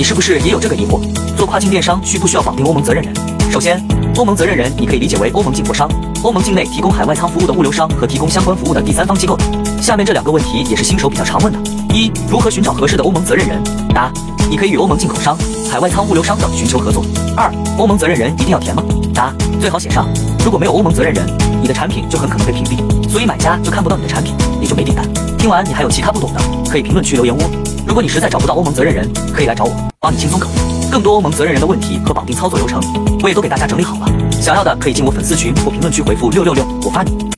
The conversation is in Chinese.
你是不是也有这个疑惑？做跨境电商需不需要绑定欧盟责任人？首先，欧盟责任人你可以理解为欧盟进货商、欧盟境内提供海外仓服务的物流商和提供相关服务的第三方机构等。下面这两个问题也是新手比较常问的：一、如何寻找合适的欧盟责任人？答：你可以与欧盟进口商、海外仓物流商等寻求合作。二、欧盟责任人一定要填吗？答：最好写上。如果没有欧盟责任人，你的产品就很可能被屏蔽，所以买家就看不到你的产品，也就没订单。听完你还有其他不懂的，可以评论区留言哦。如果你实在找不到欧盟责任人，可以来找我，帮你轻松搞定。更多欧盟责任人的问题和绑定操作流程，我也都给大家整理好了。想要的可以进我粉丝群或评论区回复六六六，我发你。